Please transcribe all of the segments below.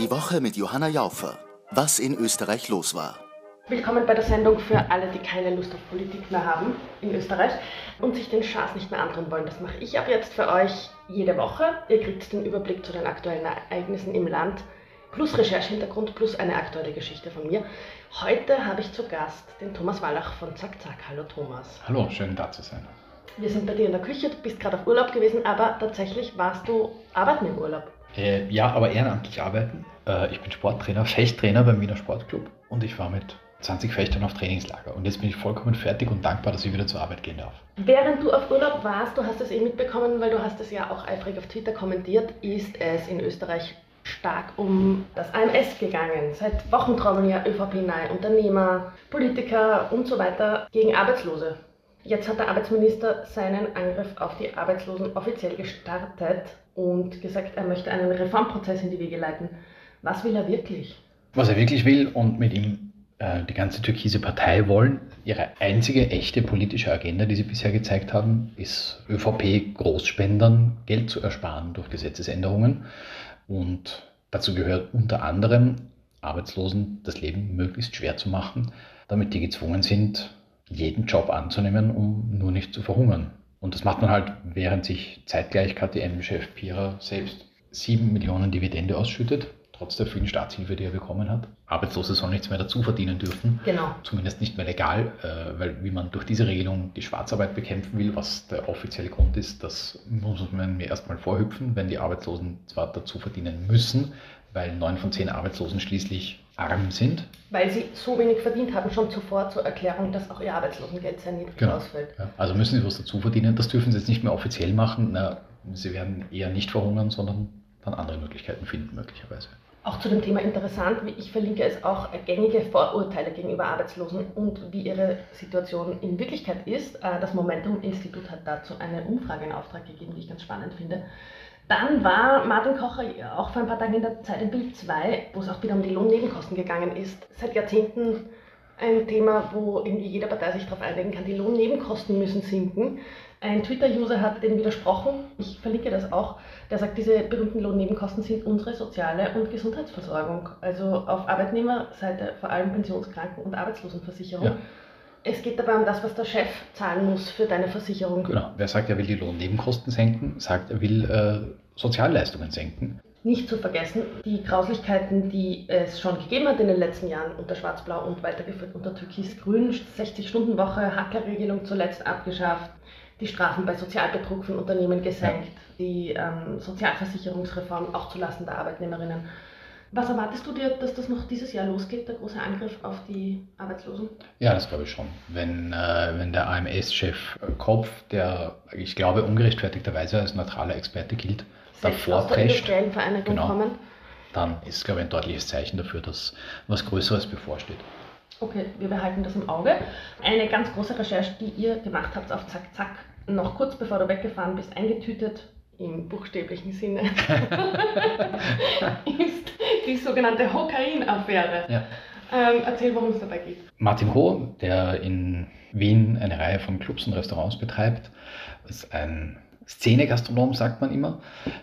Die Woche mit Johanna Jaufer. Was in Österreich los war. Willkommen bei der Sendung für alle, die keine Lust auf Politik mehr haben in Österreich und sich den Schaß nicht mehr antun wollen. Das mache ich ab jetzt für euch jede Woche. Ihr kriegt den Überblick zu den aktuellen Ereignissen im Land, plus Recherchehintergrund, plus eine aktuelle Geschichte von mir. Heute habe ich zu Gast den Thomas Wallach von Zack Zack. Hallo Thomas. Hallo, schön da zu sein. Wir sind bei dir in der Küche, du bist gerade auf Urlaub gewesen, aber tatsächlich warst du arbeiten im Urlaub. Äh, ja, aber ehrenamtlich arbeiten. Äh, ich bin Sporttrainer, Fechttrainer beim Wiener Sportclub und ich war mit 20 Fechtern auf Trainingslager. Und jetzt bin ich vollkommen fertig und dankbar, dass ich wieder zur Arbeit gehen darf. Während du auf Urlaub warst, du hast es eh mitbekommen, weil du hast es ja auch eifrig auf Twitter kommentiert, ist es in Österreich stark um das AMS gegangen. Seit Wochen trommeln ja ÖVP-nahe Unternehmer, Politiker und so weiter gegen Arbeitslose. Jetzt hat der Arbeitsminister seinen Angriff auf die Arbeitslosen offiziell gestartet und gesagt, er möchte einen Reformprozess in die Wege leiten. Was will er wirklich? Was er wirklich will und mit ihm äh, die ganze türkise Partei wollen, ihre einzige echte politische Agenda, die sie bisher gezeigt haben, ist ÖVP-Großspendern Geld zu ersparen durch Gesetzesänderungen. Und dazu gehört unter anderem Arbeitslosen das Leben möglichst schwer zu machen, damit die gezwungen sind, jeden Job anzunehmen, um nur nicht zu verhungern. Und das macht man halt, während sich zeitgleich KTM-Chef Pira selbst 7 Millionen Dividende ausschüttet, trotz der vielen Staatshilfe, die er bekommen hat. Arbeitslose sollen nichts mehr dazu verdienen dürfen. Genau. Zumindest nicht mehr legal, äh, weil wie man durch diese Regelung die Schwarzarbeit bekämpfen will, was der offizielle Grund ist, das muss man mir erstmal vorhüpfen, wenn die Arbeitslosen zwar dazu verdienen müssen, weil neun von zehn Arbeitslosen schließlich arm sind. Weil sie so wenig verdient haben, schon zuvor zur Erklärung, dass auch ihr Arbeitslosengeld sehr niedrig genau. ausfällt. Ja. Also müssen sie was dazu verdienen. Das dürfen sie jetzt nicht mehr offiziell machen. Na, sie werden eher nicht verhungern, sondern dann andere Möglichkeiten finden, möglicherweise. Auch zu dem Thema interessant, ich verlinke es auch gängige Vorurteile gegenüber Arbeitslosen und wie ihre Situation in Wirklichkeit ist. Äh, das Momentum-Institut hat dazu eine Umfrage in Auftrag gegeben, die ich ganz spannend finde. Dann war Martin Kocher auch vor ein paar Tagen in der Zeit im Bild 2, wo es auch wieder um die Lohnnebenkosten gegangen ist. Seit Jahrzehnten ein Thema, wo irgendwie jede Partei sich darauf einigen kann, die Lohnnebenkosten müssen sinken. Ein Twitter-User hat dem widersprochen, ich verlinke das auch, der sagt, diese berühmten Lohnnebenkosten sind unsere soziale und Gesundheitsversorgung. Also auf Arbeitnehmerseite vor allem Pensionskranken- und Arbeitslosenversicherung. Ja. Es geht dabei um das, was der Chef zahlen muss für deine Versicherung. Genau. Wer sagt, er will die Lohnnebenkosten senken, sagt, er will äh, Sozialleistungen senken. Nicht zu vergessen, die Grauslichkeiten, die es schon gegeben hat in den letzten Jahren unter Schwarz-Blau und weitergeführt unter Türkis-Grün, 60-Stunden-Woche, Hackerregelung zuletzt abgeschafft, die Strafen bei Sozialbetrug von Unternehmen gesenkt, ja. die ähm, Sozialversicherungsreform auch zulasten der Arbeitnehmerinnen. Was erwartest du dir, dass das noch dieses Jahr losgeht, der große Angriff auf die Arbeitslosen? Ja, das glaube ich schon. Wenn, äh, wenn der AMS-Chef Kopf, der ich glaube ungerechtfertigterweise als neutraler Experte gilt, davor prescht, genau, dann ist, glaube ich, ein deutliches Zeichen dafür, dass was Größeres bevorsteht. Okay, wir behalten das im Auge. Eine ganz große Recherche, die ihr gemacht habt auf Zack Zack, noch kurz bevor du weggefahren bist, eingetütet im buchstäblichen Sinne, ist die sogenannte Hokain-Affäre. Ja. Ähm, erzähl, worum es dabei geht. Martin Ho, der in Wien eine Reihe von Clubs und Restaurants betreibt, ist ein Szene-Gastronom, sagt man immer.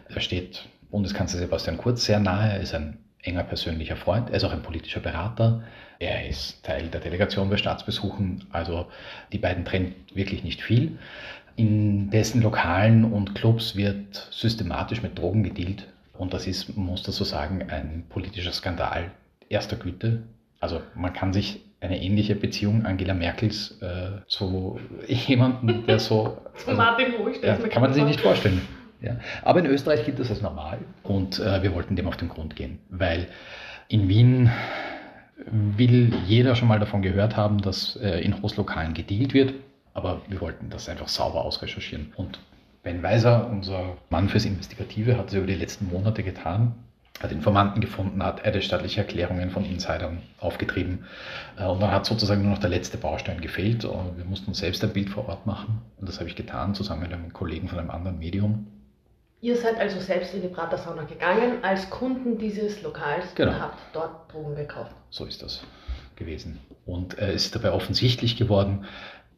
Er steht Bundeskanzler Sebastian Kurz sehr nahe, er ist ein enger persönlicher Freund, er ist auch ein politischer Berater, er ist Teil der Delegation bei Staatsbesuchen, also die beiden trennen wirklich nicht viel. In dessen Lokalen und Clubs wird systematisch mit Drogen gedealt und das ist, man muss das so sagen, ein politischer Skandal erster Güte. Also man kann sich eine ähnliche Beziehung Angela Merkels äh, zu jemandem, der so... Zu also, Martin Ruhig, ja, kann man sich nicht vorstellen. Ja. Aber in Österreich gilt das als normal und äh, wir wollten dem auf den Grund gehen, weil in Wien will jeder schon mal davon gehört haben, dass äh, in Hostlokalen gedealt wird, aber wir wollten das einfach sauber ausrecherchieren. Und Ben Weiser, unser Mann fürs Investigative, hat es über die letzten Monate getan, hat Informanten gefunden, hat eidesstattliche Erklärungen von Insidern aufgetrieben. Äh, und dann hat sozusagen nur noch der letzte Baustein gefehlt. Und wir mussten uns selbst ein Bild vor Ort machen. Und das habe ich getan, zusammen mit einem Kollegen von einem anderen Medium. Ihr seid also selbst in die Pratersauna gegangen als Kunden dieses Lokals genau. und habt dort Drogen gekauft. So ist das gewesen. Und äh, es ist dabei offensichtlich geworden,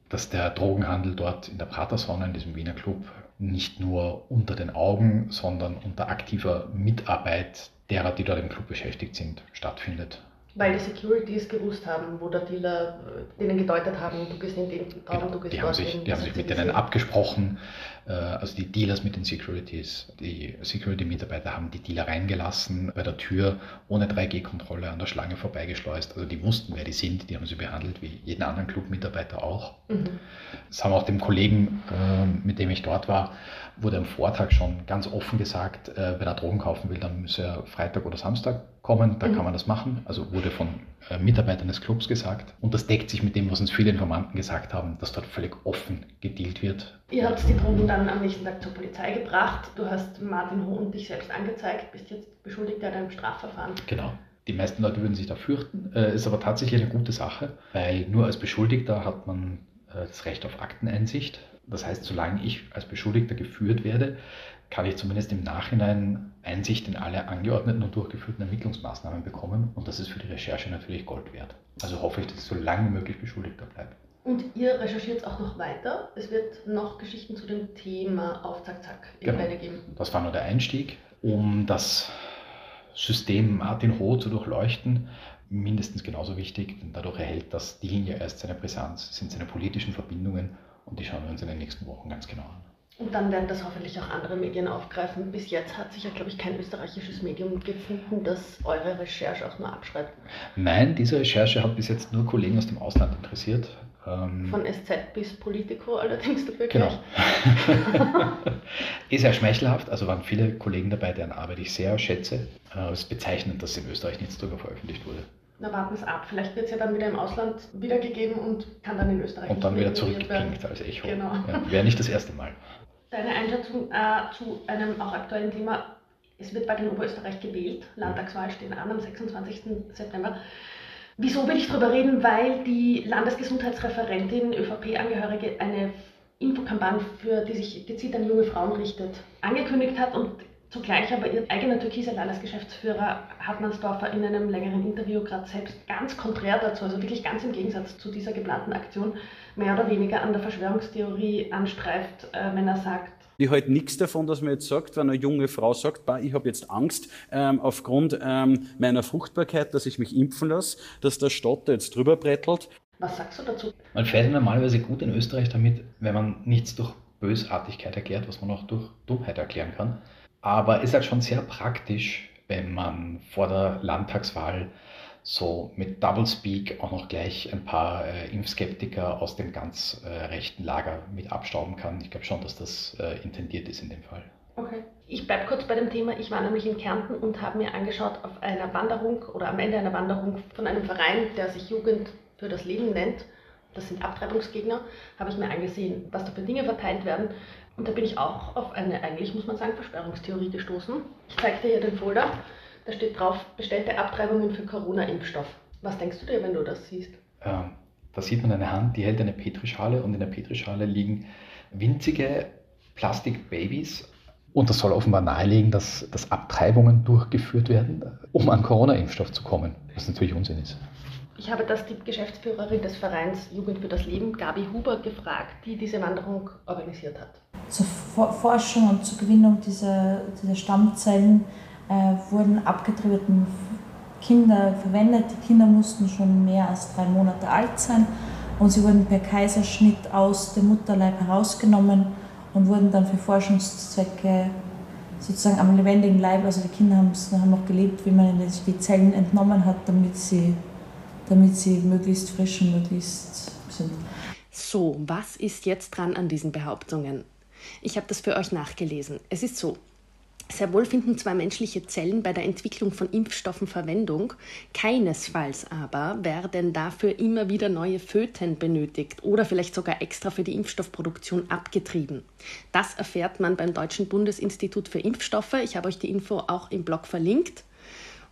dass der Drogenhandel dort in der Pratersonne, in diesem Wiener Club, nicht nur unter den Augen, sondern unter aktiver Mitarbeit derer, die dort im Club beschäftigt sind, stattfindet. Weil die Securities gewusst haben, wo der Dealer äh, denen gedeutet haben, du gehst in den Raum, genau. du gehst die haben sich, Die haben sich mit denen abgesprochen, äh, also die Dealers mit den Securities. Die Security-Mitarbeiter haben die Dealer reingelassen, bei der Tür ohne 3G-Kontrolle an der Schlange vorbeigeschleust. Also die wussten, wer die sind, die haben sie behandelt wie jeden anderen Club-Mitarbeiter auch. Mhm. Das haben auch dem Kollegen, äh, mit dem ich dort war, wurde am Vortag schon ganz offen gesagt, wenn er Drogen kaufen will, dann müsse er Freitag oder Samstag kommen, da mhm. kann man das machen. Also wurde von äh, Mitarbeitern des Clubs gesagt. Und das deckt sich mit dem, was uns viele Informanten gesagt haben, dass dort völlig offen gedealt wird. Ihr habt die Drogen dann am nächsten Tag zur Polizei gebracht. Du hast Martin Ho und dich selbst angezeigt, bist jetzt beschuldigt an einem Strafverfahren. Genau. Die meisten Leute würden sich da fürchten, äh, ist aber tatsächlich eine gute Sache, weil nur als Beschuldigter hat man äh, das Recht auf Akteneinsicht. Das heißt, solange ich als Beschuldigter geführt werde, kann ich zumindest im Nachhinein Einsicht in alle angeordneten und durchgeführten Ermittlungsmaßnahmen bekommen. Und das ist für die Recherche natürlich Gold wert. Also hoffe ich, dass ich so lange wie möglich Beschuldigter bleibe. Und ihr recherchiert auch noch weiter. Es wird noch Geschichten zu dem Thema auf Zack Zack in genau. geben. Das war nur der Einstieg, um das System Martin Roh zu durchleuchten. Mindestens genauso wichtig, denn dadurch erhält das Ding ja erst seine Brisanz, sind seine politischen Verbindungen und die schauen wir uns in den nächsten Wochen ganz genau an. Und dann werden das hoffentlich auch andere Medien aufgreifen. Bis jetzt hat sich ja, glaube ich, kein österreichisches Medium gefunden, das eure Recherche auch nur abschreibt. Nein, diese Recherche hat bis jetzt nur Kollegen aus dem Ausland interessiert. Ähm, Von SZ bis Politico allerdings dafür Genau. Ist ja schmeichelhaft, also waren viele Kollegen dabei, deren Arbeit ich sehr schätze. Äh, es ist bezeichnend, dass in Österreich nichts darüber veröffentlicht wurde. Na, warten es ab. Vielleicht wird es ja dann wieder im Ausland wiedergegeben und kann dann in Österreich Und dann wieder zurückgepinkt als Echo. Genau. Ja, Wäre nicht das erste Mal. Deine Einschätzung äh, zu einem auch aktuellen Thema. Es wird bald in Oberösterreich gewählt. Landtagswahl stehen an am 26. September. Wieso will ich darüber reden? Weil die Landesgesundheitsreferentin, ÖVP-Angehörige, eine Infokampagne, für die sich gezielt an junge Frauen richtet, angekündigt hat und Zugleich aber ihr eigener türkiser Landesgeschäftsführer Hartmannsdorfer in einem längeren Interview gerade selbst ganz konträr dazu, also wirklich ganz im Gegensatz zu dieser geplanten Aktion, mehr oder weniger an der Verschwörungstheorie anstreift, äh, wenn er sagt, ich halte nichts davon, dass man jetzt sagt, wenn eine junge Frau sagt, bah, ich habe jetzt Angst ähm, aufgrund ähm, meiner Fruchtbarkeit, dass ich mich impfen lasse, dass der Stadt jetzt drüber brettelt. Was sagst du dazu? Man fährt normalerweise gut in Österreich damit, wenn man nichts durch Bösartigkeit erklärt, was man auch durch Dummheit erklären kann. Aber ist halt schon sehr praktisch, wenn man vor der Landtagswahl so mit Doublespeak auch noch gleich ein paar äh, Impfskeptiker aus dem ganz äh, rechten Lager mit abstauben kann. Ich glaube schon, dass das äh, intendiert ist in dem Fall. Okay. Ich bleibe kurz bei dem Thema. Ich war nämlich in Kärnten und habe mir angeschaut auf einer Wanderung oder am Ende einer Wanderung von einem Verein, der sich Jugend für das Leben nennt. Das sind Abtreibungsgegner. Habe ich mir angesehen, was da für Dinge verteilt werden. Und da bin ich auch auf eine, eigentlich muss man sagen, Verschwörungstheorie gestoßen. Ich zeige dir hier den Folder. Da steht drauf, bestellte Abtreibungen für Corona-Impfstoff. Was denkst du dir, wenn du das siehst? Ähm, da sieht man eine Hand, die hält eine Petrischale und in der Petrischale liegen winzige Plastikbabys. Und das soll offenbar nahelegen, dass, dass Abtreibungen durchgeführt werden, um an Corona-Impfstoff zu kommen, was natürlich Unsinn ist. Ich habe das die Geschäftsführerin des Vereins Jugend für das Leben, Gabi Huber, gefragt, die diese Wanderung organisiert hat. Zur Forschung und zur Gewinnung dieser, dieser Stammzellen äh, wurden abgetriebene Kinder verwendet. Die Kinder mussten schon mehr als drei Monate alt sein und sie wurden per Kaiserschnitt aus dem Mutterleib herausgenommen und wurden dann für Forschungszwecke sozusagen am lebendigen Leib, also die Kinder haben, haben noch gelebt, wie man die Zellen entnommen hat, damit sie damit sie möglichst frisch und möglichst sind. So, was ist jetzt dran an diesen Behauptungen? Ich habe das für euch nachgelesen. Es ist so, sehr wohl finden zwar menschliche Zellen bei der Entwicklung von Impfstoffen Verwendung, keinesfalls aber werden dafür immer wieder neue Föten benötigt oder vielleicht sogar extra für die Impfstoffproduktion abgetrieben. Das erfährt man beim Deutschen Bundesinstitut für Impfstoffe. Ich habe euch die Info auch im Blog verlinkt.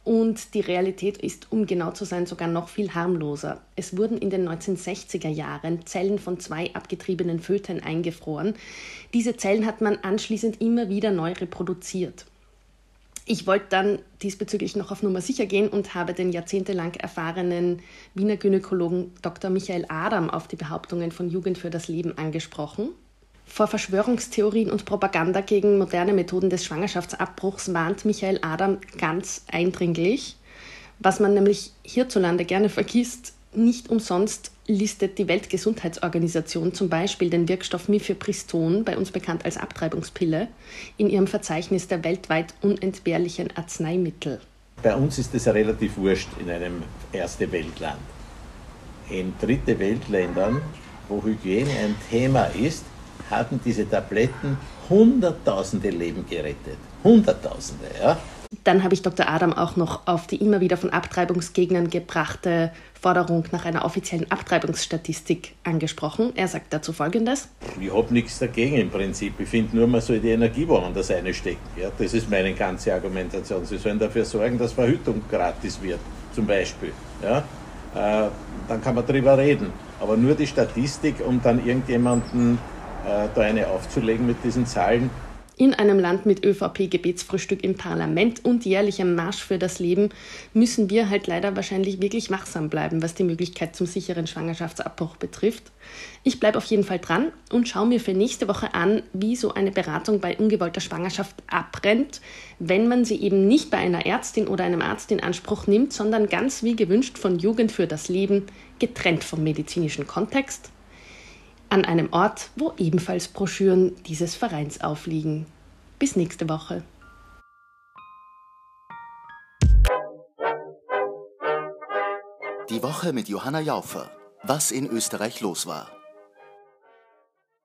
Und die Realität ist, um genau zu sein, sogar noch viel harmloser. Es wurden in den 1960er Jahren Zellen von zwei abgetriebenen Föten eingefroren. Diese Zellen hat man anschließend immer wieder neu reproduziert. Ich wollte dann diesbezüglich noch auf Nummer sicher gehen und habe den jahrzehntelang erfahrenen Wiener Gynäkologen Dr. Michael Adam auf die Behauptungen von Jugend für das Leben angesprochen. Vor Verschwörungstheorien und Propaganda gegen moderne Methoden des Schwangerschaftsabbruchs warnt Michael Adam ganz eindringlich. Was man nämlich hierzulande gerne vergisst, nicht umsonst listet die Weltgesundheitsorganisation zum Beispiel den Wirkstoff Mifepriston, bei uns bekannt als Abtreibungspille, in ihrem Verzeichnis der weltweit unentbehrlichen Arzneimittel. Bei uns ist es relativ wurscht in einem erste Weltland. In dritte Weltländern, wo Hygiene ein Thema ist, haben diese Tabletten Hunderttausende Leben gerettet. Hunderttausende, ja. Dann habe ich Dr. Adam auch noch auf die immer wieder von Abtreibungsgegnern gebrachte Forderung nach einer offiziellen Abtreibungsstatistik angesprochen. Er sagt dazu Folgendes. Ich habe nichts dagegen im Prinzip. Ich finde nur, man soll die Energie woanders einstecken. Ja, das ist meine ganze Argumentation. Sie sollen dafür sorgen, dass Verhütung gratis wird, zum Beispiel. Ja, äh, dann kann man darüber reden. Aber nur die Statistik, um dann irgendjemanden da eine aufzulegen mit diesen Zahlen, in einem Land mit ÖVP-Gebetsfrühstück im Parlament und jährlichem Marsch für das Leben müssen wir halt leider wahrscheinlich wirklich wachsam bleiben, was die Möglichkeit zum sicheren Schwangerschaftsabbruch betrifft. Ich bleibe auf jeden Fall dran und schaue mir für nächste Woche an, wie so eine Beratung bei ungewollter Schwangerschaft abbrennt, wenn man sie eben nicht bei einer Ärztin oder einem Arzt in Anspruch nimmt, sondern ganz wie gewünscht von Jugend für das Leben, getrennt vom medizinischen Kontext an einem Ort, wo ebenfalls Broschüren dieses Vereins aufliegen. Bis nächste Woche. Die Woche mit Johanna Jaufer. Was in Österreich los war.